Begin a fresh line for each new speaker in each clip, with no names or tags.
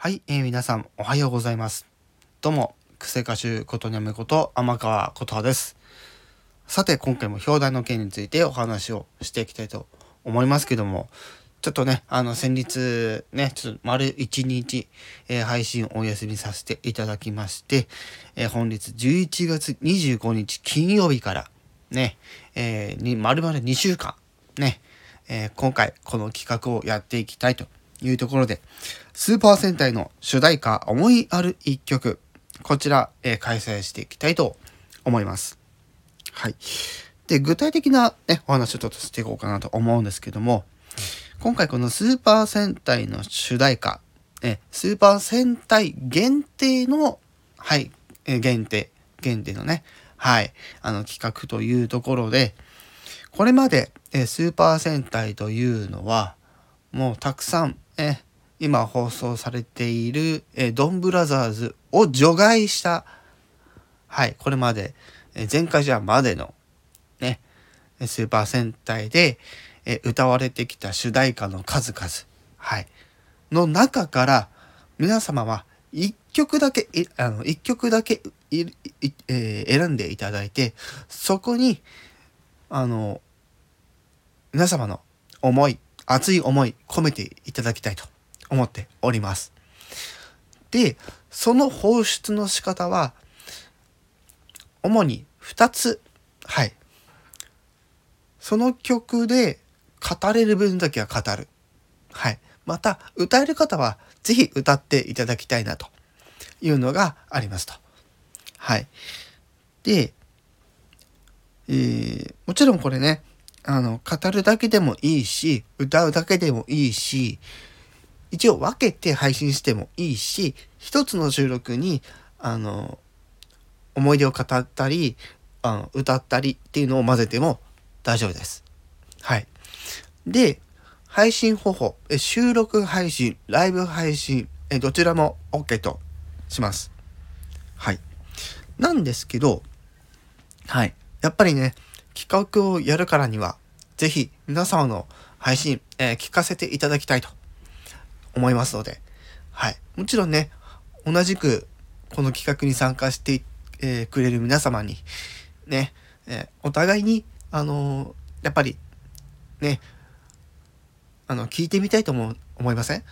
はい、えー、皆さんおはようございます。どうも、癖歌手ことにゃめこと天川琴葉です。さて、今回も表題の件についてお話をしていきたいと思いますけども、ちょっとね、あの、先日ね、ちょっと丸1日、えー、配信お休みさせていただきまして、えー、本日11月25日金曜日からね、えー、に丸々2週間、ね、えー、今回この企画をやっていきたいというところで、スーパー戦隊の主題歌思いある一曲、こちら、えー、開催していきたいと思います。はい。で、具体的な、ね、お話をちょっとしていこうかなと思うんですけども、今回このスーパー戦隊の主題歌、えスーパー戦隊限定の、はい、え限定、限定のね、はい、あの企画というところで、これまで、えスーパー戦隊というのは、もうたくさん、え今放送されている、えドンブラザーズを除外した、はい、これまで、え前回じゃまでの、ね、スーパー戦隊で、え歌われてきた主題歌の数々、はい、の中から皆様は一曲だけ、あの、一曲だけ、えー、選んでいただいて、そこに、あの、皆様の思い、熱い思い込めていただきたいと思っております。で、その放出の仕方は、主に2つ。はい。その曲で語れる分だけは語る。はい。また、歌える方は是非歌っていただきたいなというのがありますと。はい。で、えー、もちろんこれね、あの、語るだけでもいいし、歌うだけでもいいし、一応分けて配信してもいいし、一つの収録に、あの、思い出を語ったり、あの歌ったりっていうのを混ぜても大丈夫です。はい。で、配信方法、収録配信、ライブ配信、どちらも OK とします。はい。なんですけど、はい。やっぱりね、企画をやるからには、ぜひ皆様の配信、えー、聞かせていただきたいと思いますので、はい。もちろんね、同じくこの企画に参加して、えー、くれる皆様に、ね、えー、お互いに、あのやっぱり、ね、あの、聞いてみたいと思思いません？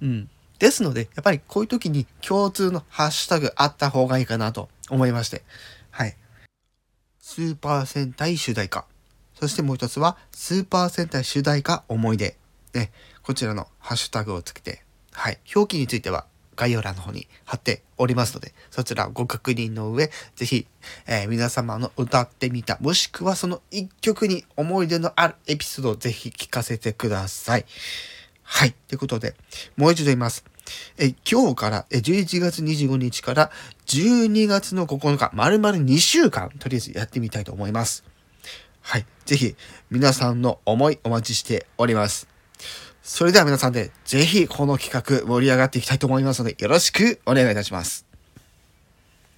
うん。ですので、やっぱりこういう時に共通のハッシュタグあった方がいいかなと思いまして、はい。スーパー戦隊主題歌。そしてもう一つは、スーパー戦隊主題歌思い出。ね、こちらのハッシュタグをつけて、はい、表記については概要欄の方に貼っておりますので、そちらご確認の上、ぜひ、えー、皆様の歌ってみた、もしくはその一曲に思い出のあるエピソードをぜひ聞かせてください。はい。ということで、もう一度言います。え今日からえ11月25日から12月の9日、丸々2週間、とりあえずやってみたいと思います。はい。ぜひ、皆さんの思いお待ちしております。それでは皆さんで、ぜひこの企画盛り上がっていきたいと思いますので、よろしくお願いいたします。